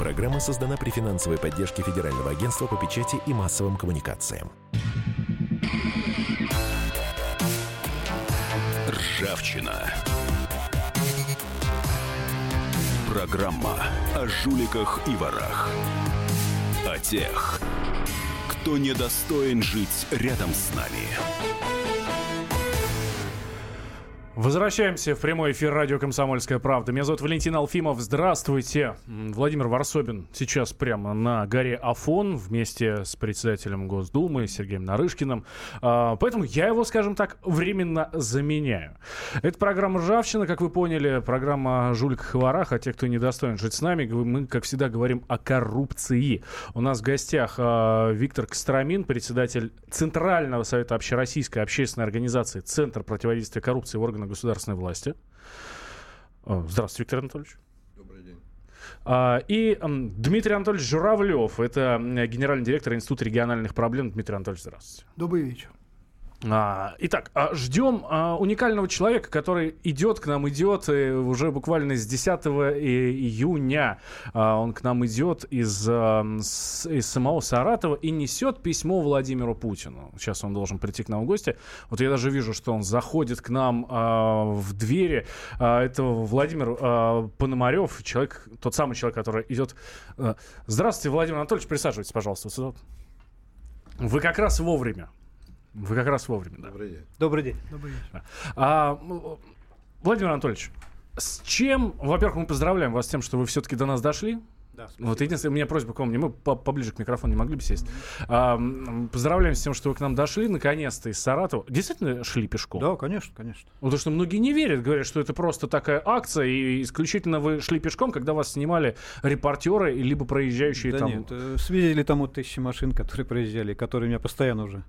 Программа создана при финансовой поддержке Федерального агентства по печати и массовым коммуникациям. Ржавчина. Программа о жуликах и ворах. О тех, кто недостоин жить рядом с нами. Возвращаемся в прямой эфир радио «Комсомольская правда». Меня зовут Валентин Алфимов. Здравствуйте. Владимир Варсобин сейчас прямо на горе Афон вместе с председателем Госдумы Сергеем Нарышкиным. А, поэтому я его, скажем так, временно заменяю. Это программа «Ржавчина», как вы поняли, программа и ворах, а те, кто недостоин жить с нами. Мы, как всегда, говорим о коррупции. У нас в гостях а, Виктор Костромин, председатель Центрального совета общероссийской общественной организации «Центр противодействия коррупции в органах государственной власти. А, здравствуйте, Виктор Анатольевич. Добрый день. А, и Дмитрий Анатольевич Журавлев, это генеральный директор Института региональных проблем. Дмитрий Анатольевич, здравствуйте. Добрый вечер. А, итак, а, ждем а, уникального человека, который идет к нам, идет и уже буквально с 10 июня. А, он к нам идет из, из самого Саратова и несет письмо Владимиру Путину. Сейчас он должен прийти к нам в гости. Вот я даже вижу, что он заходит к нам в двери. Это Владимир Пономарев, человек, тот самый человек, который идет. А, здравствуйте, Владимир Анатольевич, присаживайтесь, пожалуйста. Вы как раз вовремя. Вы как раз вовремя. Да. Добрый день. Добрый день. Добрый вечер. А, Владимир Анатольевич, с чем, во-первых, мы поздравляем вас с тем, что вы все-таки до нас дошли. Да, вот единственная у меня просьба к вам, мы поближе к микрофону не могли бы сесть. А, поздравляем с тем, что вы к нам дошли, наконец-то, из Саратова. Действительно шли пешком? Да, конечно, конечно. Потому что многие не верят, говорят, что это просто такая акция, и исключительно вы шли пешком, когда вас снимали репортеры, либо проезжающие да там... нет, э, свидели тому тысячи машин, которые проезжали, которые меня постоянно уже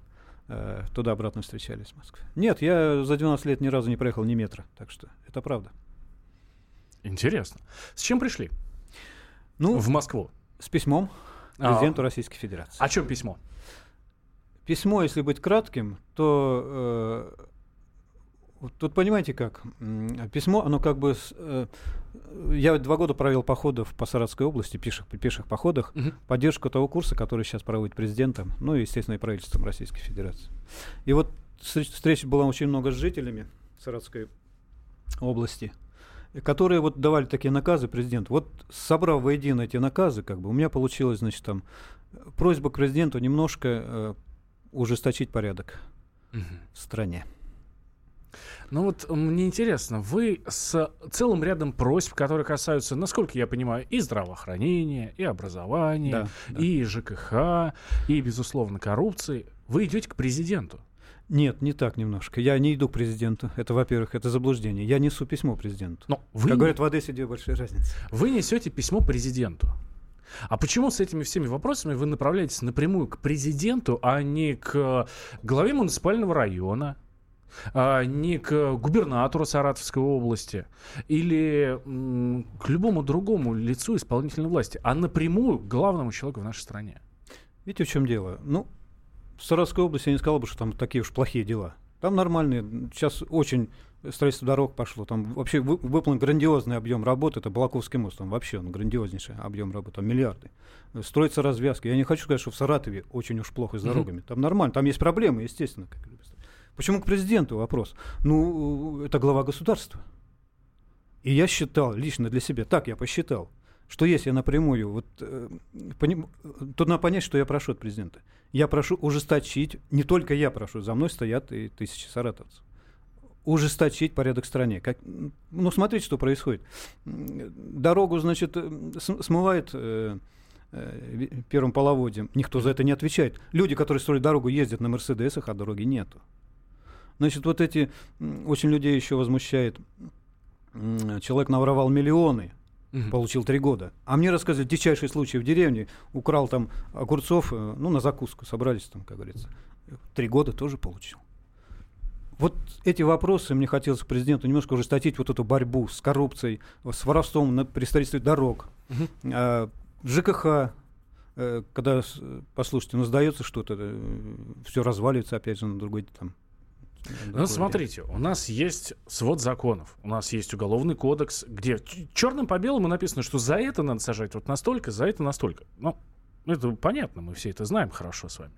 э, туда-обратно встречались в Москве. Нет, я за 12 лет ни разу не проехал ни метра, так что это правда. Интересно. С чем пришли? Ну, в Москву. С письмом президенту а, Российской Федерации. О чем письмо? Письмо, если быть кратким, то э, тут понимаете как? Письмо, оно как бы... Э, я два года провел походов по Саратской области, пеших, пеших походах, угу. поддержку того курса, который сейчас проводит президентом, ну и, естественно, и правительством Российской Федерации. И вот встреча была очень много с жителями Саратской области которые вот давали такие наказы президенту. Вот собрав воедино эти наказы, как бы у меня получилось, значит, там просьба к президенту немножко э, ужесточить порядок угу. в стране. Ну вот мне интересно, вы с целым рядом просьб, которые касаются, насколько я понимаю, и здравоохранения, и образования, да, да. и ЖКХ, и, безусловно, коррупции, вы идете к президенту. Нет, не так немножко. Я не иду к президенту. Это, во-первых, это заблуждение. Я несу письмо президенту. Но вы как не... говорят, в Одессе две большие разницы. Вы несете письмо президенту. А почему с этими всеми вопросами вы направляетесь напрямую к президенту, а не к главе муниципального района, а не к губернатору Саратовской области или к любому другому лицу исполнительной власти, а напрямую к главному человеку в нашей стране? Видите, в чем дело? Ну, в Саратовской области я не сказал бы, что там такие уж плохие дела. Там нормальные. Сейчас очень строительство дорог пошло. Там вообще выполнен грандиозный объем работы. Это Балаковский мост. Там вообще он грандиознейший объем работы. Там миллиарды. Строятся развязки. Я не хочу сказать, что в Саратове очень уж плохо с дорогами. Mm-hmm. Там нормально. Там есть проблемы, естественно. Как Почему к президенту вопрос? Ну, это глава государства. И я считал лично для себя, так я посчитал, что если я напрямую, вот, э, поним, тут надо понять, что я прошу от президента. Я прошу ужесточить, не только я прошу, за мной стоят и тысячи саратовцев. Ужесточить порядок в стране. Как, ну, смотрите, что происходит. Дорогу, значит, э, смывает э, э, первым половодьем. Никто за это не отвечает. Люди, которые строят дорогу, ездят на Мерседесах, а дороги нету. Значит, вот эти очень людей еще возмущает. Человек наворовал миллионы, Угу. Получил три года. А мне рассказывали дичайший случай в деревне. Украл там огурцов, э, ну, на закуску собрались там, как говорится. Три года тоже получил. Вот эти вопросы мне хотелось президенту немножко ужесточить вот эту борьбу с коррупцией, с воровством на, при строительстве дорог. Угу. А, ЖКХ, э, когда, послушайте, ну, сдается что-то, э, все разваливается опять же на другой там Ну, смотрите, у нас есть свод законов, у нас есть уголовный кодекс, где черным по белому написано, что за это надо сажать вот настолько, за это настолько. Ну, это понятно, мы все это знаем хорошо с вами.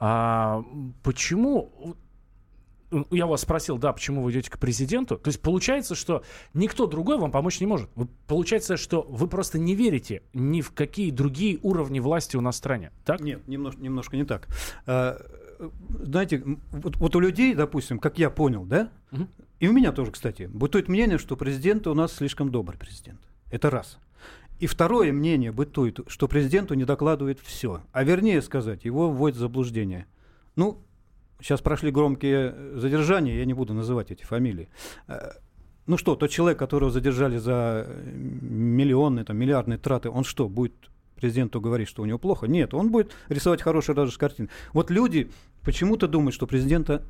А, почему я вас спросил, да, почему вы идете к президенту. То есть получается, что никто другой вам помочь не может. Получается, что вы просто не верите ни в какие другие уровни власти у нас в стране. Так? Нет, немножко, немножко не так. Знаете, вот, вот у людей, допустим, как я понял, да, угу. и у меня тоже, кстати, бытует мнение, что президент у нас слишком добрый президент. Это раз. И второе мнение бытует, что президенту не докладывает все. А вернее сказать, его вводят в заблуждение. Ну, Сейчас прошли громкие задержания, я не буду называть эти фамилии. Э, ну что, тот человек, которого задержали за миллионные, там, миллиардные траты, он что, будет президенту говорить, что у него плохо? Нет, он будет рисовать хорошие даже картины. Вот люди почему-то думают, что президента,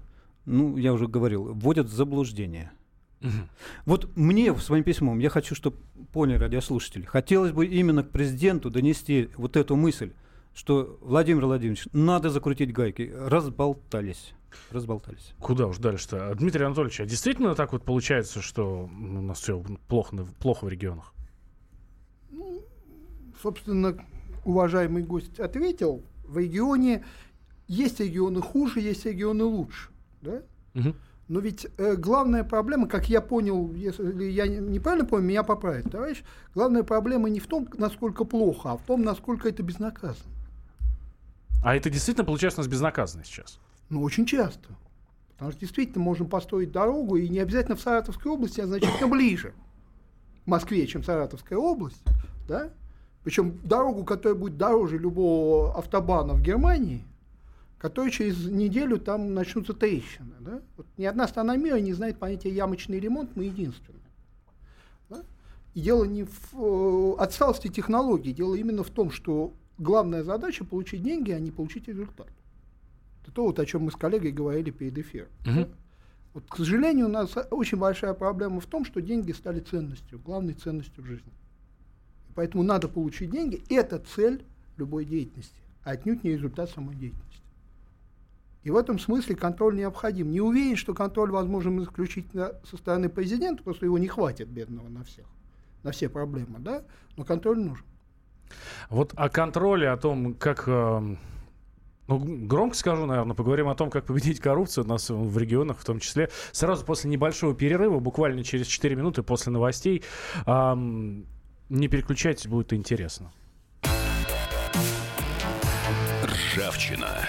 ну, я уже говорил, вводят в заблуждение. Угу. Вот мне в своим письмом, я хочу, чтобы поняли радиослушатели, хотелось бы именно к президенту донести вот эту мысль, что Владимир Владимирович, надо закрутить гайки. Разболтались. Разболтались. Куда уж дальше-то? А, Дмитрий Анатольевич, а действительно так вот получается, что у нас все плохо, плохо в регионах? Ну, собственно, уважаемый гость ответил. В регионе есть регионы хуже, есть регионы лучше. Да? Угу. Но ведь э, главная проблема, как я понял, если я неправильно понял, меня поправит, товарищ, главная проблема не в том, насколько плохо, а в том, насколько это безнаказанно. А это действительно получается у нас безнаказанно сейчас? Ну, очень часто. Потому что действительно можем построить дорогу, и не обязательно в Саратовской области, а значительно ближе к Москве, чем Саратовская область. Да? Причем дорогу, которая будет дороже любого автобана в Германии, которая через неделю там начнутся трещины. Да? Вот ни одна страна мира не знает понятия ямочный ремонт, мы единственные. Да? И дело не в э, отсталости технологий, дело именно в том, что главная задача получить деньги, а не получить результат. Это то, вот, о чем мы с коллегой говорили перед эфиром. Угу. Вот, к сожалению, у нас очень большая проблема в том, что деньги стали ценностью, главной ценностью в жизни. Поэтому надо получить деньги. Это цель любой деятельности, а отнюдь не результат самой деятельности. И в этом смысле контроль необходим. Не уверен, что контроль возможен исключительно со стороны президента, что его не хватит бедного на всех, на все проблемы, да? Но контроль нужен. Вот о контроле, о том, как... Э, ну, громко скажу, наверное, поговорим о том, как победить коррупцию у нас в регионах в том числе. Сразу после небольшого перерыва, буквально через 4 минуты после новостей. Эм, не переключайтесь, будет интересно. Ржавчина.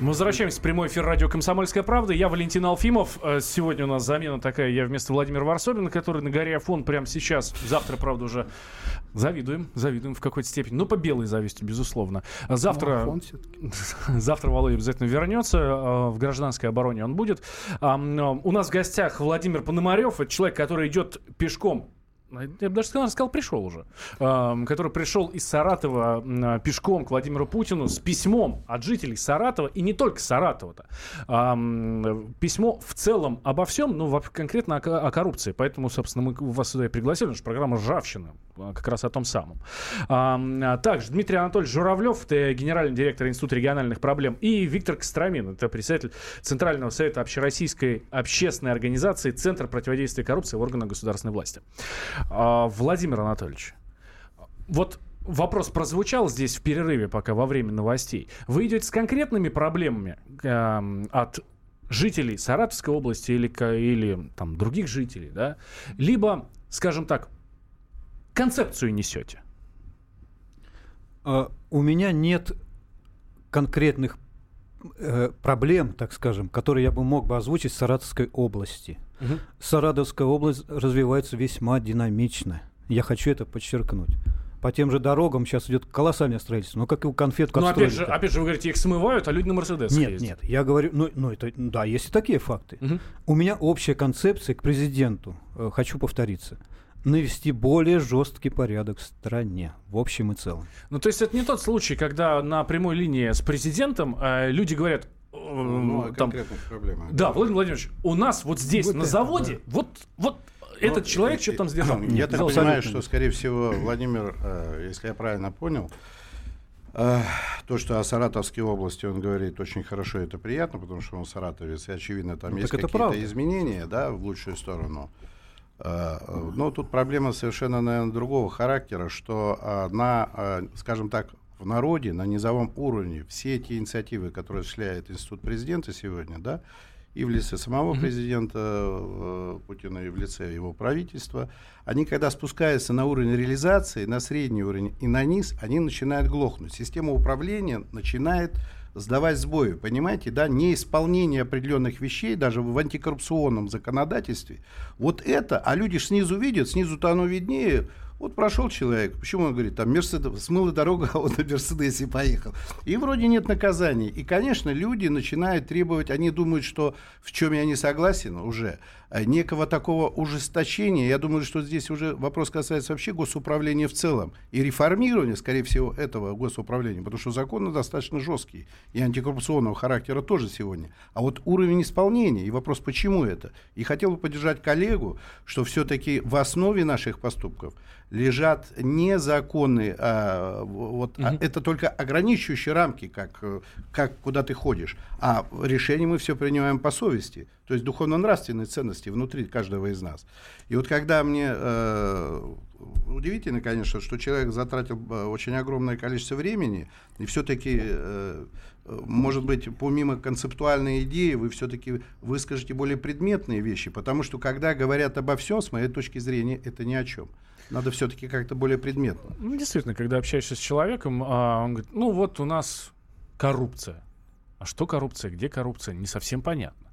Мы возвращаемся в прямой эфир радио «Комсомольская правда». Я Валентин Алфимов. Э, сегодня у нас замена такая. Я вместо Владимира Варсобина, который на горе Афон прямо сейчас. Завтра, правда, уже завидуем. Завидуем в какой-то степени. Ну, по белой зависти, безусловно. Завтра... Ну, завтра Володя обязательно вернется. Э, в гражданской обороне он будет. У нас в гостях Владимир Пономарев. Это человек, который идет пешком я бы даже сказал, сказал пришел уже, э, который пришел из Саратова э, пешком к Владимиру Путину с письмом от жителей Саратова, и не только Саратова-то. Э, письмо в целом обо всем, ну, конкретно о, о коррупции. Поэтому, собственно, мы вас сюда и пригласили, что программа «Ржавчина» как раз о том самом. Э, также Дмитрий Анатольевич Журавлев, это генеральный директор Института региональных проблем, и Виктор Костромин, это председатель Центрального совета общероссийской общественной организации Центр противодействия коррупции в органах государственной власти. А, Владимир Анатольевич, вот вопрос прозвучал здесь в перерыве, пока во время новостей. Вы идете с конкретными проблемами э, от жителей Саратовской области или, или там, других жителей, да? Либо, скажем так, концепцию несете? Uh, у меня нет конкретных э, проблем, так скажем, которые я бы мог бы озвучить в Саратовской области. Угу. Саратовская область развивается весьма динамично. Я хочу это подчеркнуть. по тем же дорогам сейчас идет колоссальное строительство. Ну, как и у конфетку Но опять отстроили. же, опять же, вы говорите, их смывают, а люди на Мерседес Нет, ездят. нет, я говорю, ну, ну это, да, есть и такие факты. Мгм. У меня общая концепция к президенту, э, хочу повториться, навести более жесткий порядок в стране, в общем и целом. Ну, то есть это не тот случай, когда на прямой линии с президентом э, люди говорят, Ну, о там, проблемах. да, Владимир Владимирович, у нас вот здесь, Вот на это, заводе, вот, вот этот Ну, человек что-то там э, сделал. Я так понимаю, абсолютно. что, скорее всего, Владимир, э, если я правильно понял, то, что о Саратовской области он говорит очень хорошо, это приятно, потому что он саратовец, и, очевидно, там Ну, есть какие-то изменения, да, в лучшую сторону. Но тут проблема совершенно, наверное, другого характера, что на, скажем так, в народе, на низовом уровне все эти инициативы, которые осуществляет Институт президента сегодня, да, и в лице самого президента э, Путина, и в лице его правительства, они, когда спускаются на уровень реализации, на средний уровень и на низ, они начинают глохнуть. Система управления начинает сдавать сбои. Понимаете, да, неисполнение определенных вещей даже в антикоррупционном законодательстве. Вот это, а люди снизу видят, снизу-то оно виднее. Вот прошел человек, почему он говорит, там Мерседес, смыл дорогу, а он на Мерседесе поехал. И вроде нет наказаний. И, конечно, люди начинают требовать, они думают, что в чем я не согласен уже, некого такого ужесточения. Я думаю, что здесь уже вопрос касается вообще госуправления в целом. И реформирования, скорее всего, этого госуправления, потому что законы достаточно жесткие. И антикоррупционного характера тоже сегодня. А вот уровень исполнения, и вопрос, почему это? И хотел бы поддержать коллегу, что все-таки в основе наших поступков лежат не законы, а, вот, а это только ограничивающие рамки, как, э, как куда ты ходишь, а решение мы все принимаем по совести, то есть духовно-нравственные ценности внутри каждого из нас. И вот когда мне э, удивительно, конечно, что человек затратил э, очень огромное количество времени, и все-таки, э, может быть, помимо концептуальной идеи, вы все-таки выскажете более предметные вещи, потому что когда говорят обо всем, с моей точки зрения, это ни о чем. Надо все-таки как-то более предметно. Ну, действительно, когда общаешься с человеком, а, он говорит, ну вот у нас коррупция. А что коррупция, где коррупция, не совсем понятно.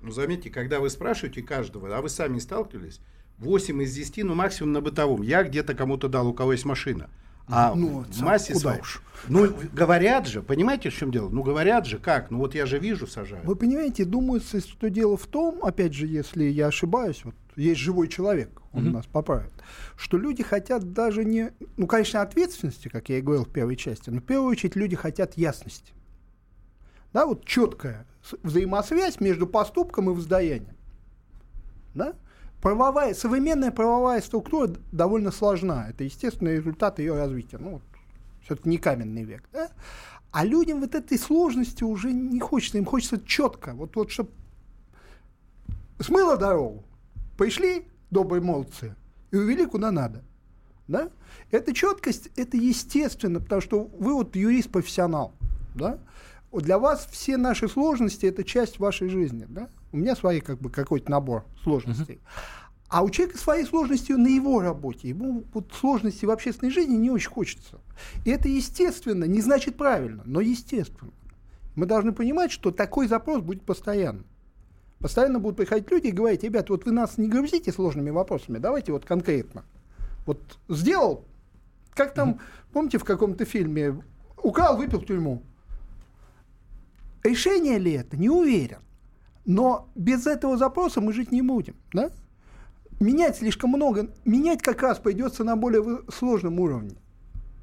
Ну, заметьте, когда вы спрашиваете каждого, а вы сами сталкивались, 8 из 10, ну, максимум на бытовом. Я где-то кому-то дал, у кого есть машина. А Ну, в сам- массе куда своей- уж. Ну, говорят же, понимаете, в чем дело? Ну, говорят же, как? Ну, вот я же вижу, сажаю. Вы понимаете, думается, что дело в том, опять же, если я ошибаюсь, вот есть живой человек, он нас поправит, что люди хотят даже не, ну, конечно, ответственности, как я и говорил в первой части, но в первую очередь люди хотят ясности. Да, вот четкая с- взаимосвязь между поступком и воздаянием. Да? Правовая, современная правовая структура довольно сложна. Это естественный результат ее развития. Ну, вот, все-таки не каменный век. Да? А людям вот этой сложности уже не хочется. Им хочется четко. Вот, вот чтобы смыло дорогу, пришли добрые молодцы и увели куда надо. Да? Эта четкость, это естественно, потому что вы вот юрист-профессионал. Да? Для вас все наши сложности – это часть вашей жизни. Да? У меня свои как бы какой-то набор сложностей. А у человека свои сложности на его работе. Ему вот сложности в общественной жизни не очень хочется. И это естественно, не значит правильно, но естественно. Мы должны понимать, что такой запрос будет постоянно. Постоянно будут приходить люди и говорить, ребят, вот вы нас не грузите сложными вопросами, давайте вот конкретно. Вот сделал, как там, помните в каком-то фильме, украл, выпил в тюрьму. Решение ли это? Не уверен. Но без этого запроса мы жить не будем. Да? Менять слишком много, менять как раз придется на более сложном уровне.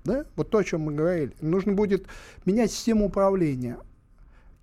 Да? Вот то, о чем мы говорили. Нужно будет менять систему управления.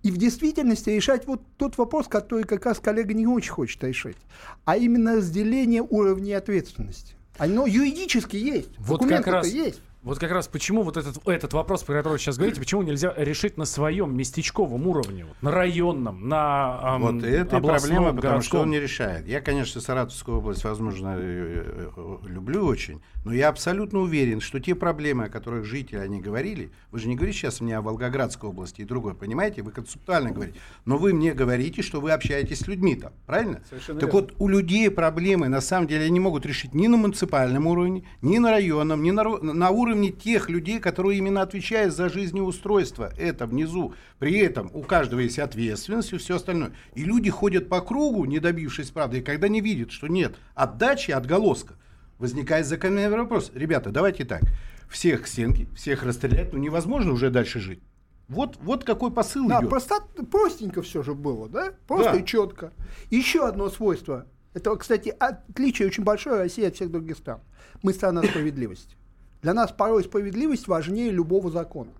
И в действительности решать вот тот вопрос, который как раз коллега не очень хочет решить, а именно разделение уровней ответственности. Оно юридически есть. Вот как раз, есть. Вот как раз почему вот этот, этот вопрос, про который вы сейчас говорите, почему нельзя решить на своем местечковом уровне, вот, на районном, на ам, Вот это областном, проблема, потому что городском? он не решает. Я, конечно, Саратовскую область, возможно, э, э, люблю очень, но я абсолютно уверен, что те проблемы, о которых жители они говорили, вы же не говорите сейчас мне о Волгоградской области и другой, понимаете? Вы концептуально говорите. Но вы мне говорите, что вы общаетесь с людьми там, правильно? так вот, у людей проблемы, на самом деле, они могут решить ни на муниципальном уровне, ни на районном, ни на, на уровне тех людей, которые именно отвечают за жизнеустройство. Это внизу. При этом у каждого есть ответственность и все остальное. И люди ходят по кругу, не добившись правды, и когда не видят, что нет отдачи, отголоска, возникает закономерный вопрос. Ребята, давайте так. Всех к стенке, всех расстрелять, ну невозможно уже дальше жить. Вот, вот какой посыл Да, идет. просто простенько все же было, да? Просто Да. и четко. Еще одно свойство. Это, кстати, отличие очень большое России от всех других стран. Мы страна справедливости. Для нас порой справедливость важнее любого закона.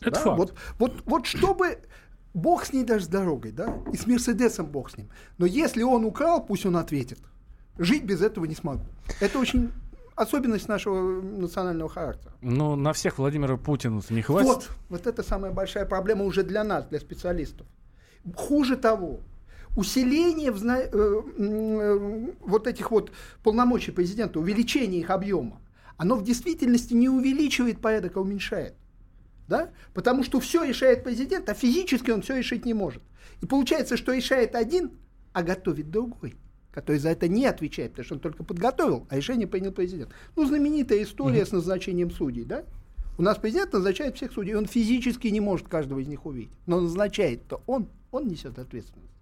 Это Да? факт. Вот, вот, вот чтобы Бог с ней даже с дорогой, да, и с Мерседесом Бог с ним. Но если он украл, пусть он ответит. Жить без этого не смогу. Это очень особенность нашего национального характера. Ну, на всех Владимира Путина не хватит. Вот, вот это самая большая проблема уже для нас, для специалистов. Хуже того, усиление взна- э, э, вот этих вот полномочий президента, увеличение их объема, оно в действительности не увеличивает порядок, а уменьшает. Да? Потому что все решает президент, а физически он все решить не может. И получается, что решает один, а готовит другой, который за это не отвечает, потому что он только подготовил, а решение принял президент. Ну, знаменитая история с назначением судей, да? У нас президент назначает всех судей, он физически не может каждого из них увидеть. Но назначает-то он, он несет ответственность.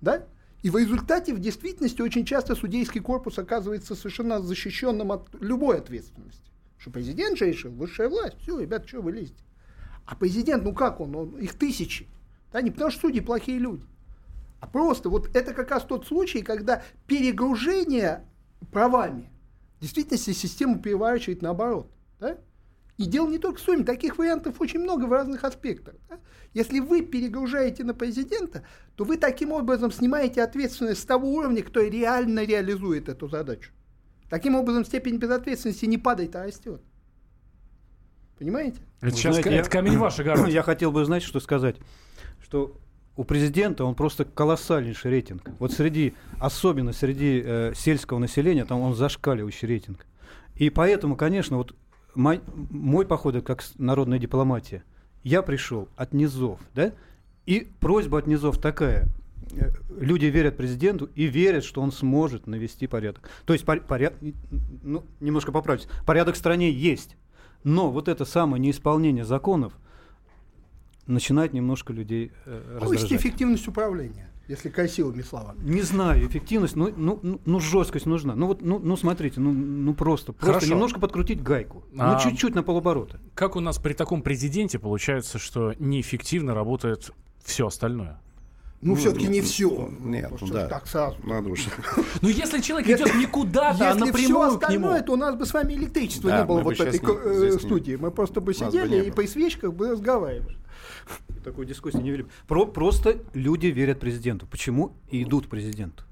Да? И в результате, в действительности, очень часто судейский корпус оказывается совершенно защищенным от любой ответственности. Что президент же решил, высшая власть, все, ребята, что вы лезете? А президент, ну как он, он их тысячи. Да, не потому что судьи плохие люди. А просто вот это как раз тот случай, когда перегружение правами в действительности систему переворачивает наоборот. Да? И дело не только в сумме, таких вариантов очень много в разных аспектах. да. Если вы перегружаете на президента, то вы таким образом снимаете ответственность с того уровня, кто реально реализует эту задачу. Таким образом, степень безответственности не падает, а растет. Понимаете? Это Вы сейчас знаете, я- это камень ваш огород. Я хотел бы, знаете, что сказать? Что у президента он просто колоссальнейший рейтинг. Вот среди, особенно среди э, сельского населения, там он зашкаливающий рейтинг. И поэтому, конечно, вот мой, мой поход как народная дипломатия. Я пришел от низов, да? И просьба от низов такая. Э, Люди верят президенту и верят, что он сможет навести порядок. То есть пор- поряд- ну, немножко поправьте. Порядок в стране есть. Но вот это самое неисполнение законов начинает немножко людей э, Повысить раздражать. эффективность управления, если красивыми словами. Не знаю, эффективность, ну, ну, ну, ну, жесткость нужна. Ну вот, ну, ну смотрите, ну, ну просто, просто Хорошо. немножко подкрутить гайку. А- Ну чуть-чуть на полоборота. Как у нас при таком президенте получается, что неэффективно работает все остальное? Ну, все-таки не все. Нет, ну да. Так сразу. Надо уж. Ну, если человек идет не куда-то, а Если все напрямую к нему. остальное, то у нас бы с вами электричества Да, не было вот в этой не- э, не- студии. Мы просто бы сидели и по свечках бы разговаривали. Такую дискуссию не вели. Про, просто люди верят президенту. Почему и идут президенту?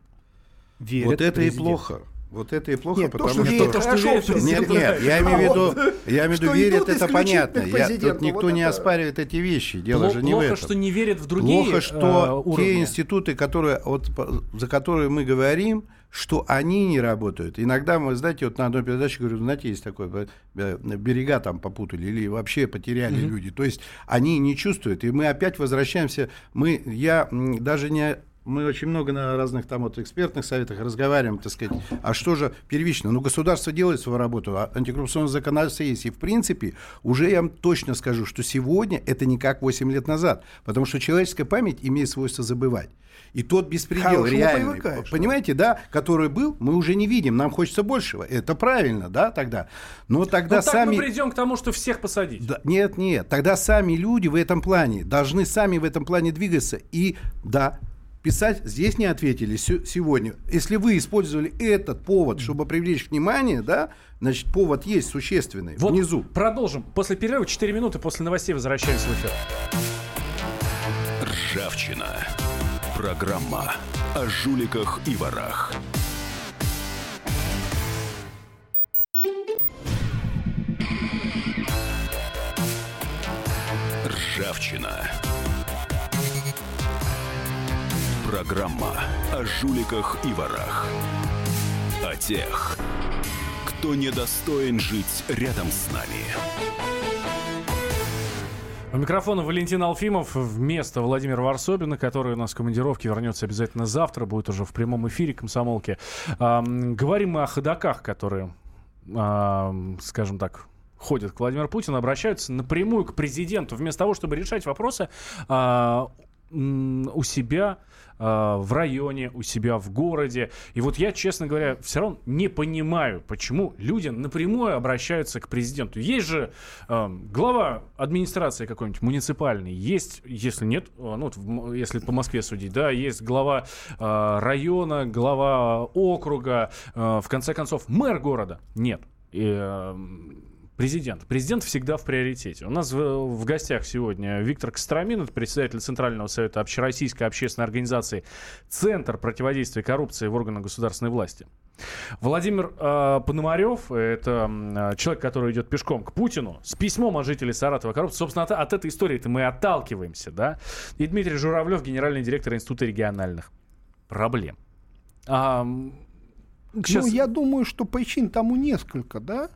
Верят Вот это и президенту. плохо. Вот это и плохо, Нет, то, потому что что... верит, то, что хорошо верит президент, Нет, нет, я имею в виду, я имею в виду, Что верят, идут это понятно. Я, тут никто вот не это- оспаривает эти вещи. Дело Пло- же не плохо, в этом. что не верят в другие Плохо, э, что уровни. те институты, которые, вот, по- за которые мы говорим, что они не работают. Иногда мы, знаете, вот на одной передаче говорю, знаете, есть такое, берега там попутали или вообще потеряли люди. То есть они не чувствуют. И мы опять возвращаемся. Мы, я даже не мы очень много на разных там вот экспертных советах разговариваем, так сказать, а что же первично? Ну, государство делает свою работу, а антикоррупционное законодательство есть. И, в принципе, уже я вам точно скажу, что сегодня это не как 8 лет назад, потому что человеческая память имеет свойство забывать. И тот беспредел Хорошему реальный, понимаете, да, который был, мы уже не видим, нам хочется большего. Это правильно, да, тогда. Но тогда Ну, так сами... мы придем к тому, что всех посадить. Да, нет, нет. Тогда сами люди в этом плане должны сами в этом плане двигаться. И да, писать здесь не ответили сегодня. Если вы использовали этот повод, чтобы привлечь внимание, да, значит, повод есть существенный Вот внизу. продолжим. После перерыва 4 минуты после новостей возвращаемся в эфир. Ржавчина. Программа о жуликах и ворах. Ржавчина. Программа о жуликах и ворах. О тех, кто недостоин жить рядом с нами. У микрофона Валентин Алфимов вместо Владимира Варсобина, который у нас в командировке вернется обязательно завтра, будет уже в прямом эфире комсомолки. Ам, говорим мы о ходаках, которые, ам, скажем так, ходят к Владимиру Путину, обращаются напрямую к президенту, вместо того, чтобы решать вопросы а, у себя а, в районе, у себя в городе. И вот я, честно говоря, все равно не понимаю, почему люди напрямую обращаются к президенту. Есть же э, глава администрации какой-нибудь муниципальный, есть, если нет, ну, вот, если по Москве судить, да, есть глава э, района, глава округа, э, в конце концов, мэр города. Нет. И, э, Президент. Президент всегда в приоритете. У нас в, в гостях сегодня Виктор Костромин, это председатель Центрального совета Общероссийской общественной организации «Центр противодействия коррупции в органах государственной власти». Владимир э, Пономарев, это э, человек, который идет пешком к Путину, с письмом о жителе Саратова коррупции. Собственно, от, от этой истории-то мы отталкиваемся, да? И Дмитрий Журавлев, генеральный директор Института региональных проблем. А, сейчас... Ну, я думаю, что причин тому несколько, да?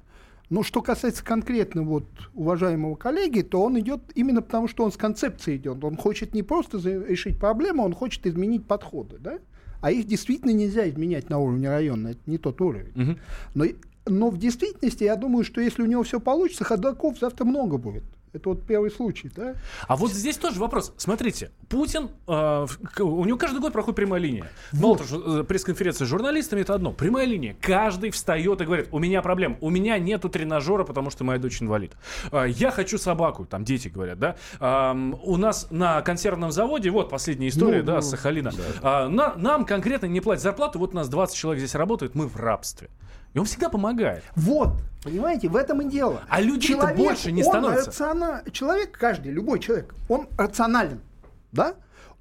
Но что касается конкретно вот уважаемого коллеги, то он идет именно потому, что он с концепцией идет. Он хочет не просто решить проблему, он хочет изменить подходы, да? А их действительно нельзя изменять на уровне района, это не тот уровень. Угу. Но, но в действительности я думаю, что если у него все получится, ходоков завтра много будет. Это вот первый случай, да? А вот здесь тоже вопрос. Смотрите, Путин, э, у него каждый год проходит прямая линия. Вот. Мало э, пресс-конференция с журналистами это одно. Прямая линия. Каждый встает и говорит, у меня проблема, у меня нету тренажера, потому что моя дочь инвалид. Э, я хочу собаку, там дети говорят, да? Э, у нас на консервном заводе, вот последняя история, ну, да, ну, Сахалина. Да. Э, на, нам конкретно не платят зарплату, вот у нас 20 человек здесь работают, мы в рабстве. И он всегда помогает. Вот, понимаете, в этом и дело. А люди больше не становятся. Рациона... Человек, каждый, любой человек, он рационален, да?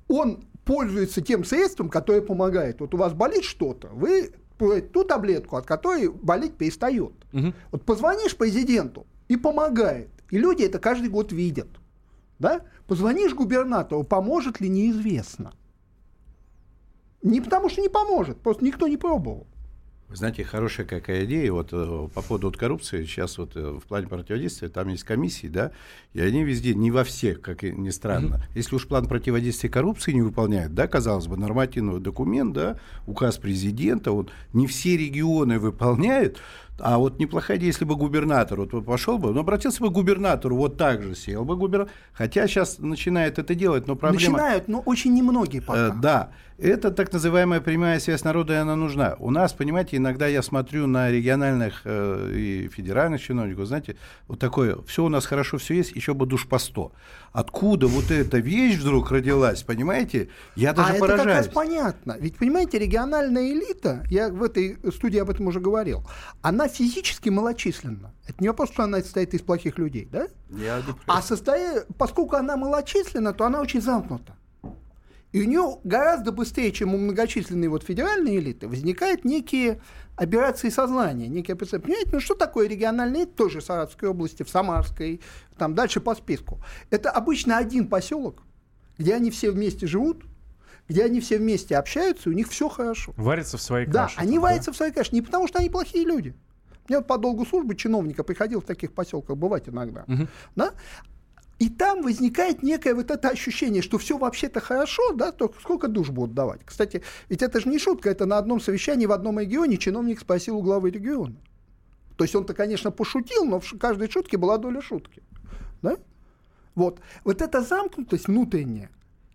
Он пользуется тем средством, которое помогает. Вот у вас болит что-то, вы ту таблетку, от которой болеть перестает. Угу. Вот позвонишь президенту и помогает. И люди это каждый год видят. Да? Позвонишь губернатору, поможет ли, неизвестно. Не потому что не поможет, просто никто не пробовал. Вы знаете, хорошая какая идея. Вот э, по поводу вот, коррупции, сейчас вот э, в плане противодействия, там есть комиссии, да, и они везде, не во всех, как ни странно. Mm-hmm. Если уж план противодействия коррупции не выполняют, да, казалось бы, нормативный документ, да, указ президента, вот не все регионы выполняют, а вот неплохая идея, если бы губернатор вот пошел бы, но обратился бы к губернатору, вот так же сел бы губернатор. Хотя сейчас начинает это делать, но проблема... Начинают, но очень немногие пока. Э, да. Это так называемая прямая связь народа, и она нужна. У нас, понимаете, иногда я смотрю на региональных э, и федеральных чиновников, знаете, вот такое, все у нас хорошо, все есть, еще бы душ по сто. Откуда вот эта вещь вдруг родилась, понимаете? Я даже а поражаюсь. это как раз понятно. Ведь, понимаете, региональная элита, я в этой студии об этом уже говорил, она физически малочисленна. Это не вопрос, что она состоит из плохих людей, да? Я а состоя... поскольку она малочисленна, то она очень замкнута. И у нее гораздо быстрее, чем у многочисленной вот федеральной элиты, возникают некие операции сознания, некие операции. Понимаете, ну что такое региональный элит, тоже в Саратовской области, в Самарской, там дальше по списку. Это обычно один поселок, где они все вместе живут, где они все вместе общаются, и у них все хорошо. Варятся в своей каше. Да, они там, варятся да? в своей каше. Не потому, что они плохие люди. Мне вот по долгу службы чиновника приходил в таких поселках бывать иногда. Угу. Да? И там возникает некое вот это ощущение, что все вообще-то хорошо, да, только сколько душ будут давать. Кстати, ведь это же не шутка, это на одном совещании в одном регионе чиновник спросил у главы региона. То есть он-то, конечно, пошутил, но в каждой шутке была доля шутки. Да? Вот. вот эта замкнутость внутренняя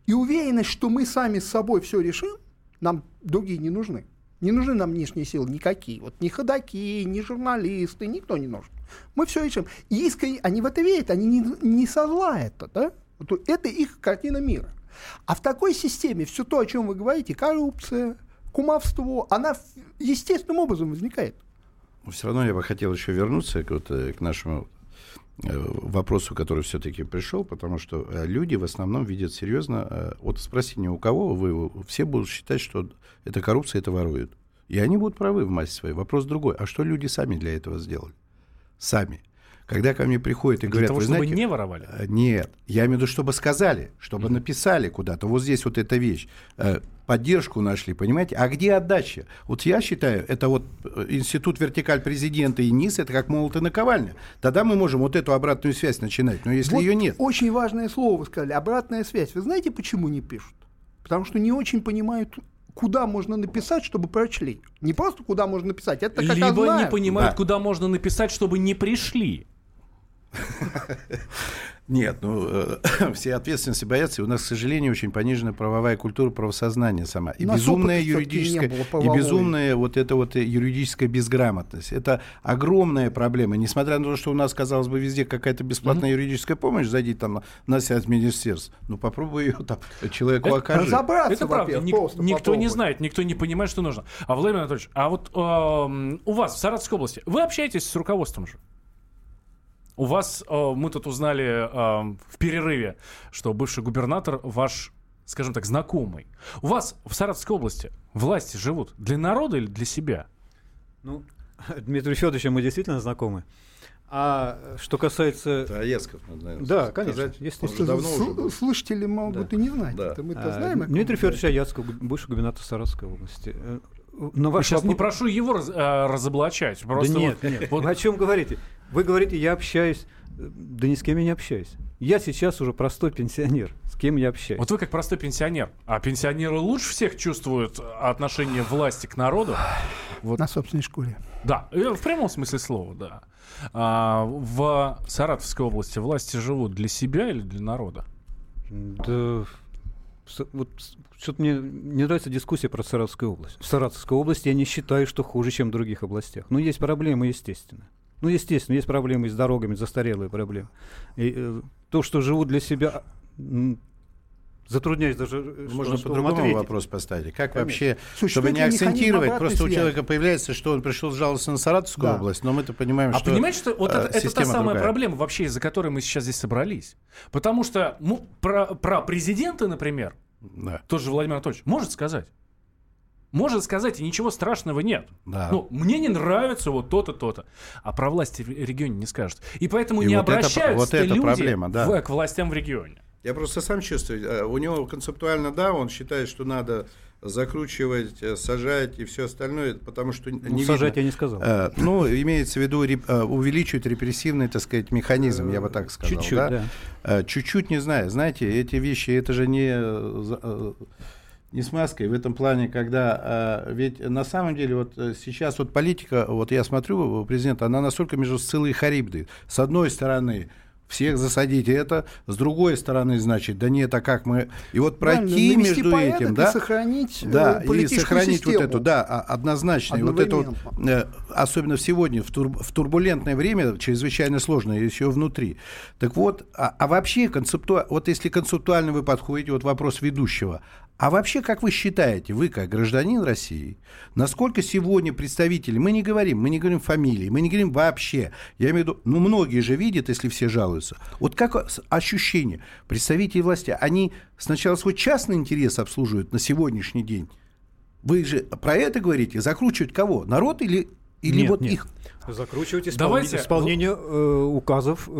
и уверенность, что мы сами с собой все решим, нам другие не нужны. Не нужны нам внешние силы никакие. Вот ни ходаки, ни журналисты, никто не нужен. Мы все решим. И искренне они в это верят, они не, не со зла это, да? Вот это их картина мира. А в такой системе все то, о чем вы говорите, коррупция, кумовство, она естественным образом возникает. Но все равно я бы хотел еще вернуться к, вот, э, к нашему вопросу, который все-таки пришел, потому что э, люди в основном видят серьезно. Вот спроси не у кого, вы все будут считать, что это коррупция, это воруют. И они будут правы в массе своей. Вопрос другой. А что люди сами для этого сделали? Сами. Когда ко мне приходят и Для говорят, того, вы чтобы знаете, не воровали? Э, нет, я имею в виду, чтобы сказали, чтобы mm-hmm. написали куда-то. Вот здесь вот эта вещь. Э, поддержку нашли, понимаете? А где отдача? Вот я считаю, это вот э, институт вертикаль президента и низ, это как молот и наковальня. Тогда мы можем вот эту обратную связь начинать. Но если вот ее нет... Очень важное слово вы сказали, обратная связь. Вы знаете, почему не пишут? Потому что не очень понимают куда можно написать, чтобы прочли. Не просто куда можно написать, это как Либо не понимают, да. куда можно написать, чтобы не пришли. Нет, ну, э, все ответственности боятся, и у нас, к сожалению, очень понижена правовая культура правосознания сама. И безумная юридическая, и безумная вот эта вот юридическая безграмотность. Это огромная проблема. Несмотря на то, что у нас, казалось бы, везде какая-то бесплатная юридическая помощь, зайди там на сайт министерств, ну попробуй ее там человеку Это окажи. Разобраться, Это правда. Ник- никто не знает, никто не понимает, что нужно. А Владимир Анатольевич, а вот у вас в Саратовской области, вы общаетесь с руководством же? У вас, э, мы тут узнали э, в перерыве, что бывший губернатор ваш, скажем так, знакомый. У вас в Саратовской области власти живут для народа или для себя? Ну, Дмитрий Федоровичем мы действительно знакомы. А что касается... Это Аецков, наверное, Да, сказать. конечно, Он естественно. же давно Сл- уже был. Слушатели могут и не знать. Да. Это мы-то а, знаем. Дмитрий Федорович Аяцков, гу- бывший губернатор Саратовской области. Э, На ваш Сейчас не вопрос- прошу его раз- э, разоблачать. Просто да нет, вот- нет. вот Вы о чем говорите? Вы говорите, я общаюсь. Да ни с кем я не общаюсь. Я сейчас уже простой пенсионер. С кем я общаюсь? Вот вы как простой пенсионер, а пенсионеры лучше всех чувствуют отношение власти к народу. Вот, На собственной шкуре. да, э, в прямом смысле слова, да. А, в Саратовской области власти живут для себя или для народа? Да, вот что-то мне не нравится дискуссия про Саратовскую область. В Саратовской области я не считаю, что хуже, чем в других областях. Ну, есть проблемы, естественно. Ну, естественно, есть проблемы с дорогами, застарелые проблемы. И, э, то, что живут для себя, затрудняюсь даже, э, что- Можно по-другому вопрос поставить. Как Конечно. вообще, Существует чтобы не акцентировать, просто у связи? человека появляется, что он пришел жаловаться на Саратовскую Да. область, но мы-то понимаем, А что понимаете, что вот э, это, это та самая другая. проблема вообще, из-за которой мы сейчас здесь собрались. Потому что ну, про, про президента, например, Да, тот же Владимир Анатольевич может сказать. Может сказать, и ничего страшного нет. да. Ну, мне не нравится вот то-то, то-то. А про власти в регионе не скажет. И поэтому И не вот это- обращаются вот это люди проблема, да. в- к властям в регионе. Я просто сам чувствую, э, у него концептуально, да, он считает, что надо закручивать, э, сажать и все остальное, потому что Ну, не сажать видно. я не сказал. Э, Ну, имеется в виду реп- увеличивать репрессивный, так сказать, механизм, я бы так сказал. Чуть-чуть, да? да. Э, Чуть-чуть, не знаю. Знаете, эти вещи, это же не, не с маской в этом плане, когда... э, Ведь на самом деле вот э, сейчас вот политика, вот я смотрю, у президента, она настолько между Сциллой и Харибдой. С одной стороны, всех засадить это, с другой стороны, значит, да нет, а как мы... И вот Правильно, пройти навести между этим, и да, сохранить, э, да, и сохранить вот систему. эту, да, а- однозначно. И вот это вот, э, особенно сегодня, в, тур- в турбулентное время, чрезвычайно сложно, еще внутри. Так вот, а, а вообще, концепту... вот если концептуально вы подходите, вот вопрос ведущего, а вообще, как вы считаете, вы как гражданин России, насколько сегодня представители, мы не говорим, мы не говорим фамилии, мы не говорим вообще, я имею в виду, ну, многие же видят, если все жалуются. Вот как ощущение, представители власти, они сначала свой частный интерес обслуживают на сегодняшний день, вы же про это говорите? Закручивать кого? Народ или, или Нет, вот нет. их? Закручивать исполни- Давайте- исполнение э, указов, э,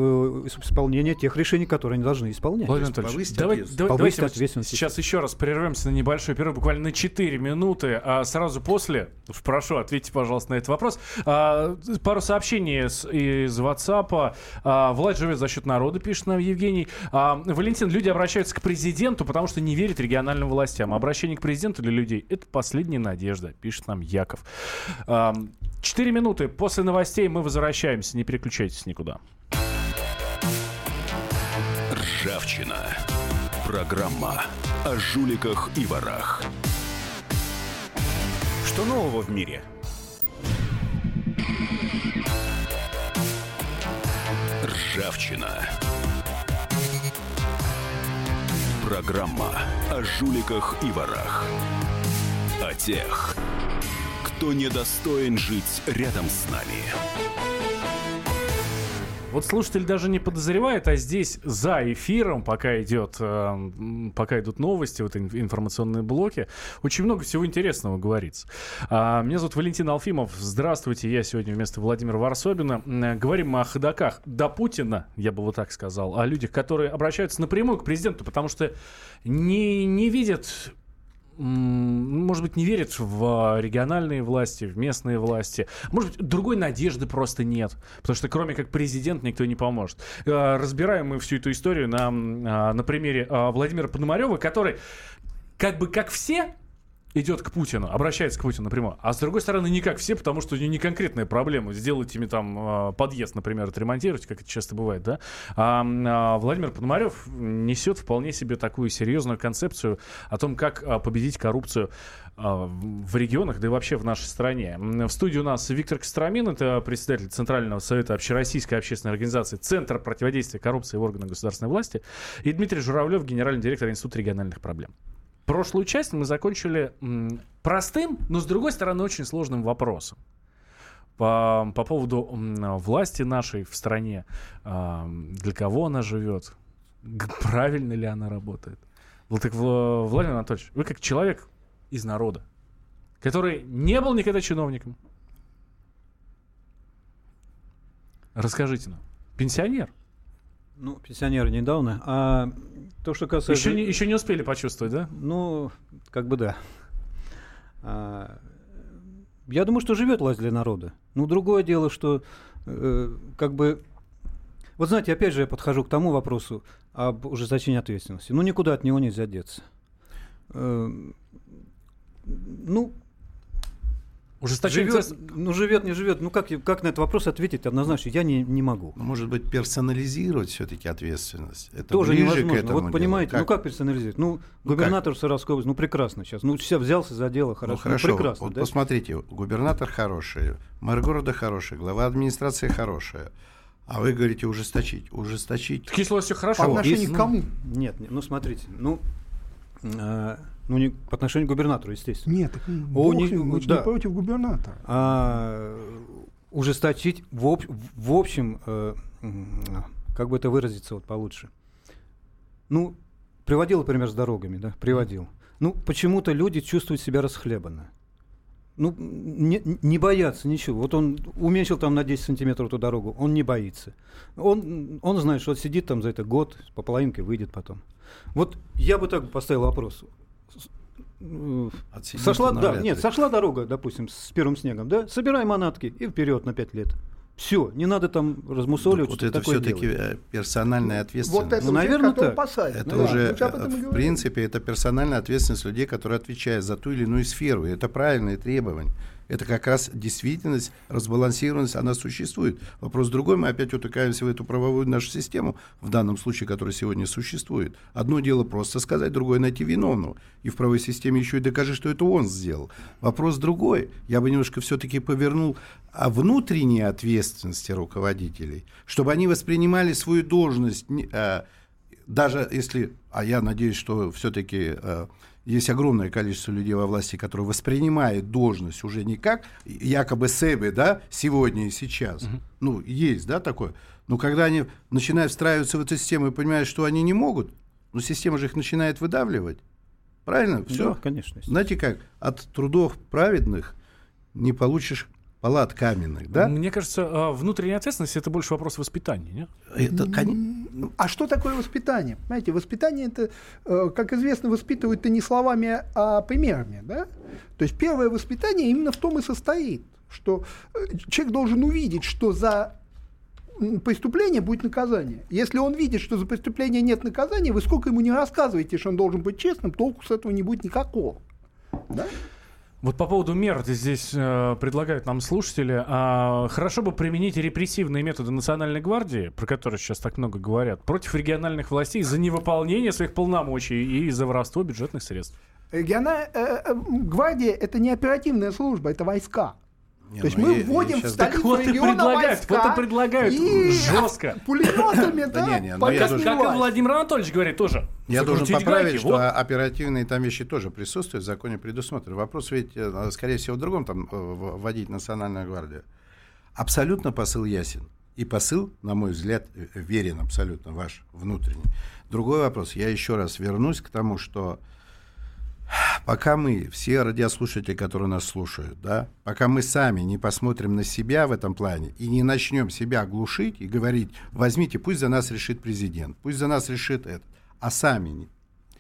исполнение тех решений, которые они должны исполнять. Владимир Анатольевич, повысить давай- ответственность. давай- Повысить давайте ответственность, сейчас еще раз прервемся на небольшой перерыв, буквально на 4 минуты, а сразу после, прошу, ответьте, пожалуйста, на этот вопрос. А, пару сообщений с- из WhatsApp. А, Влад живет за счет народа, пишет нам Евгений. А, Валентин, люди обращаются к президенту, потому что не верят региональным властям. Обращение к президенту для людей – это последняя надежда, пишет нам Яков. А, Четыре минуты. После новостей мы возвращаемся. Не переключайтесь никуда. Ржавчина. Программа о жуликах и ворах. Что нового в мире? Ржавчина. Программа о жуликах и ворах. О тех, кто недостоин жить рядом с нами. Вот слушатель даже не подозревает, а здесь за эфиром, пока идет, э, пока идут новости, вот ин- информационные блоки, очень много всего интересного говорится. А, меня зовут Валентин Алфимов. Здравствуйте, я сегодня вместо Владимира Варсобина. М, Говорим мы о ходаках до Путина, я бы вот так сказал, о людях, которые обращаются напрямую к президенту, потому что не, не видят может быть, не верит в а, региональные власти, в местные власти. Может быть, другой надежды просто нет. Потому что кроме как президент никто не поможет. Э, Разбираем мы всю эту историю на, а, на примере а, Владимира Пономарева, который как бы как все идет к Путину, обращается к Путину напрямую, а с другой стороны не как все, потому что у него не конкретная проблема. Сделать ими там а, подъезд, например, отремонтировать, как это часто бывает, да? А, а Владимир Пономарев несет вполне себе такую серьезную концепцию о том, как а, победить коррупцию в регионах, да и вообще в нашей стране. В студии у нас Виктор Костромин, это председатель Центрального совета Общероссийской общественной организации Центр противодействия коррупции в органах государственной власти, и Дмитрий Журавлев, генеральный директор Института региональных проблем. Прошлую часть мы закончили простым, но с другой стороны очень сложным вопросом. По, по поводу власти нашей в стране, э, для кого она живет, правильно ли она работает. Так, Владимир Анатольевич, вы как человек из народа, который не был никогда чиновником, расскажите нам, пенсионер – ну, пенсионеры недавно. А то, что касается... Еще не, еще не успели почувствовать, да? Ну, как бы да. А, я думаю, что живет власть для народа. Ну, другое дело, что э, как бы... Вот знаете, опять же я подхожу к тому вопросу об ужесточении ответственности. Ну, никуда от него нельзя деться. Э, ну, Ужесточение живет, ну живет, не живет. Ну как, как на этот вопрос ответить однозначно? Я не, не могу. Ну, может быть, персонализировать все-таки ответственность. Это Тоже невозможно. К этому вот понимаете, как? ну как персонализировать? Ну, ну губернатор Саратовской области, ну прекрасно сейчас. Ну все, взялся за дело, хорошо. Ну, хорошо. Ну, прекрасно, вот да? посмотрите, губернатор хороший, мэр города хороший, глава администрации хорошая. А вы говорите ужесточить. Ужесточить. Так если все хорошо. По отношению к кому? Нет, нет, ну смотрите, ну... Э, ну, не по отношению к губернатору, естественно. Нет, О, не, мы да. не против губернатора. А, ужесточить в, об, в общем, э, как бы это выразиться вот получше. Ну, приводил пример с дорогами, да, приводил. Ну, почему-то люди чувствуют себя расхлебанно. Ну, не, не боятся ничего. Вот он уменьшил там на 10 сантиметров эту дорогу, он не боится. Он, он знает, что сидит там за это год, по половинке выйдет потом. Вот я бы так поставил вопрос сошла, да, нет, сошла дорога, допустим, с первым снегом, да, собирай манатки и вперед на 5 лет. Все, не надо там размусоливать. Вот это все-таки э, персональная ответственность. Вот это ну, наверное, так. Посадит. Это ну, уже, да, э, в принципе, это персональная ответственность людей, которые отвечают за ту или иную сферу. И это правильные требования это как раз действительность, разбалансированность, она существует. Вопрос другой, мы опять утыкаемся в эту правовую нашу систему, в данном случае, которая сегодня существует. Одно дело просто сказать, другое найти виновного. И в правовой системе еще и докажи, что это он сделал. Вопрос другой. Я бы немножко все-таки повернул о внутренней ответственности руководителей, чтобы они воспринимали свою должность, а, даже если, а я надеюсь, что все-таки а, есть огромное количество людей во власти, которые воспринимают должность уже не как якобы себе, да, сегодня и сейчас. Угу. Ну, есть, да, такое. Но когда они начинают встраиваться в эту систему и понимают, что они не могут, ну, система же их начинает выдавливать. Правильно? Все. Да, конечно. Знаете как, от трудов праведных не получишь палат каменных, да? Мне кажется, а, внутренняя ответственность это больше вопрос воспитания, нет? Это, а что такое воспитание? Знаете, воспитание это, э, как известно, воспитывают-то не словами, а примерами, да? То есть первое воспитание именно в том и состоит, что э, человек должен увидеть, что за преступление будет наказание. Если он видит, что за преступление нет наказания, вы сколько ему не рассказываете, что он должен быть честным, толку с этого не будет никакого. Да? Вот по поводу мер здесь э, предлагают нам слушатели. А, хорошо бы применить репрессивные методы Национальной гвардии, про которые сейчас так много говорят, против региональных властей за невыполнение своих полномочий и за воровство бюджетных средств. Региональная э, э, гвардия это не оперативная служба, это войска. Не, То есть ну, мы вводим я в столицу так вот региона предлагают, войска вот и предлагают и жестко. Пулеметами, да? Не, не, ну как, как и Владимир Анатольевич говорит тоже. Я должен поправить, что оперативные там вещи тоже присутствуют, в законе предусмотрены. Вопрос ведь, э, скорее всего, в другом, там, э, вводить национальную гвардию. Абсолютно посыл ясен. И посыл, на мой взгляд, верен абсолютно ваш внутренний. Другой вопрос. Я еще раз вернусь к тому, что пока мы, все радиослушатели, которые нас слушают, да, пока мы сами не посмотрим на себя в этом плане и не начнем себя глушить и говорить, возьмите, пусть за нас решит президент, пусть за нас решит это, а сами не,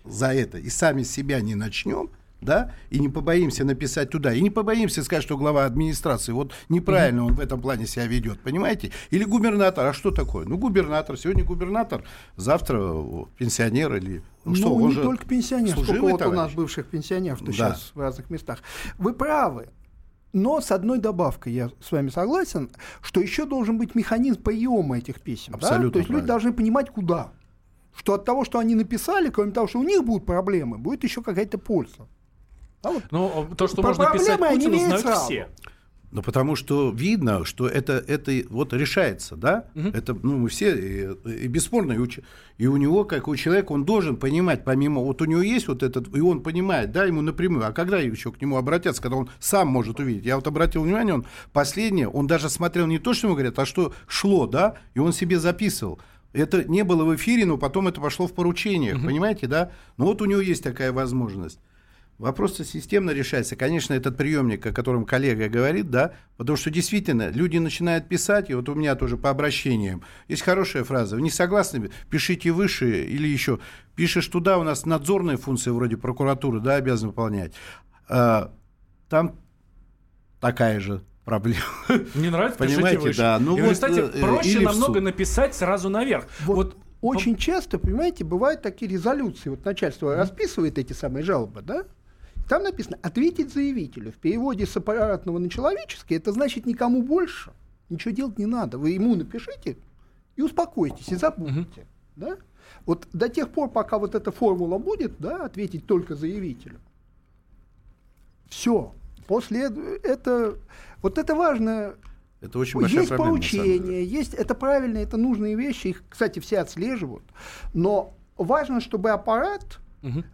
за это и сами себя не начнем, да, и не побоимся написать туда, и не побоимся сказать, что глава администрации вот неправильно он в этом плане себя ведет, понимаете? Или губернатор, а что такое? Ну, губернатор, сегодня губернатор, завтра пенсионер или... Ну, что, не он же только пенсионер, сколько вот у нас бывших пенсионеров, Да. сейчас в разных местах. Вы правы. Но с одной добавкой я с вами согласен, что еще должен быть механизм приема этих писем. да? Абсолютно То есть люди правильно. должны понимать, куда. Что от того, что они написали, кроме того, что у них будут проблемы, будет еще какая-то польза. А вот Ну, то, что можно писать Путину, знают сразу. все. Ну, потому что видно, что это, это вот решается, да? Это, ну, мы все, и, и бесспорно, и у, и у него, как у человека, он должен понимать, помимо, вот у него есть вот этот, и он понимает, да, ему напрямую, а когда еще к нему обратятся, когда он сам может увидеть? Я вот обратил внимание, он последнее, он даже смотрел не то, что ему говорят, а что шло, да, и он себе записывал. Это не было в эфире, но потом это пошло в поручениях, понимаете, да? Ну вот у него есть такая возможность. Вопрос-то системно решается. Конечно, этот приемник, о котором коллега говорит, да, потому что действительно люди начинают писать, и вот у меня тоже по обращениям есть хорошая фраза. Вы не согласны? Пишите выше или еще. Пишешь туда, у нас надзорные функции вроде прокуратуры, да, обязаны выполнять. А, там такая же проблема. Не нравится, Понимаете, выше. да. Ну говорю, вот, кстати, э, проще намного суд. написать сразу наверх. Вот, Вот очень часто, понимаете, бывают такие резолюции. Вот начальство расписывает эти самые жалобы, да? Там написано «ответить заявителю». В переводе с аппаратного на человеческий это значит никому больше. Ничего делать не надо. Вы ему напишите и успокойтесь, и забудете. Да? Вот до тех пор, пока вот эта формула будет, да, ответить только заявителю. Все. После эт- это, вот это важно. Это очень большая есть проблема. поручения, есть это правильные, это нужные вещи, их, кстати, все отслеживают. Но важно, чтобы аппарат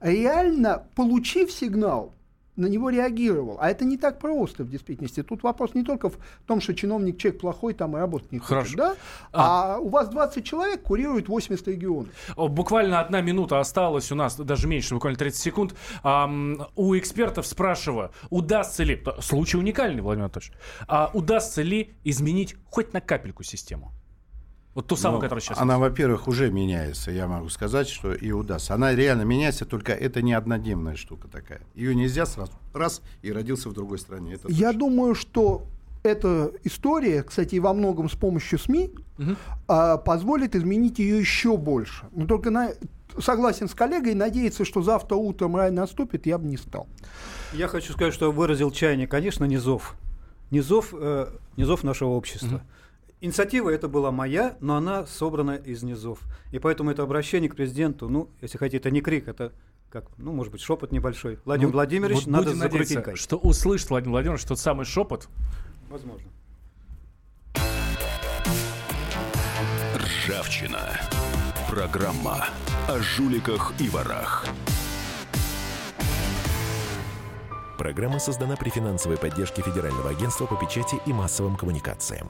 реально, получив сигнал, на него реагировал. А это не так просто в действительности. Тут вопрос не только в том, что чиновник человек плохой там и работать не Хорошо. хочет, да? А. у вас 20 человек курируют 80 регионов. Буквально одна минута осталась у нас, даже меньше, буквально 30 секунд. Ам, у экспертов спрашиваю, удастся ли, случай уникальный, Владимир Анатольевич, а удастся ли изменить хоть на капельку систему? Вот ту самую, Ну, которая сейчас Она, во-первых, уже меняется, я могу сказать, что и удастся. Она реально меняется, только это не однодневная штука такая. Ее нельзя сразу раз и родился в другой стране. Это Я точно. думаю, что эта история, кстати, и во многом с помощью СМИ, а, позволит изменить ее еще больше. Но только на, согласен с коллегой, надеяться, что завтра утром рай наступит, я бы не стал. Я хочу сказать, что выразил чаяние, конечно, низов. Низов, э, низов нашего общества. Инициатива это была моя, но она собрана из низов. И поэтому это обращение к президенту, ну, если хотите, это не крик, это как, ну, может быть, шепот небольшой. Владимир Ну, Владимирович, вот надо закрутить надеяться, что услышит Владимир Владимирович тот самый шепот. Возможно. Ржавчина. Программа о жуликах и ворах. Программа создана при финансовой поддержке Федерального агентства по печати и массовым коммуникациям.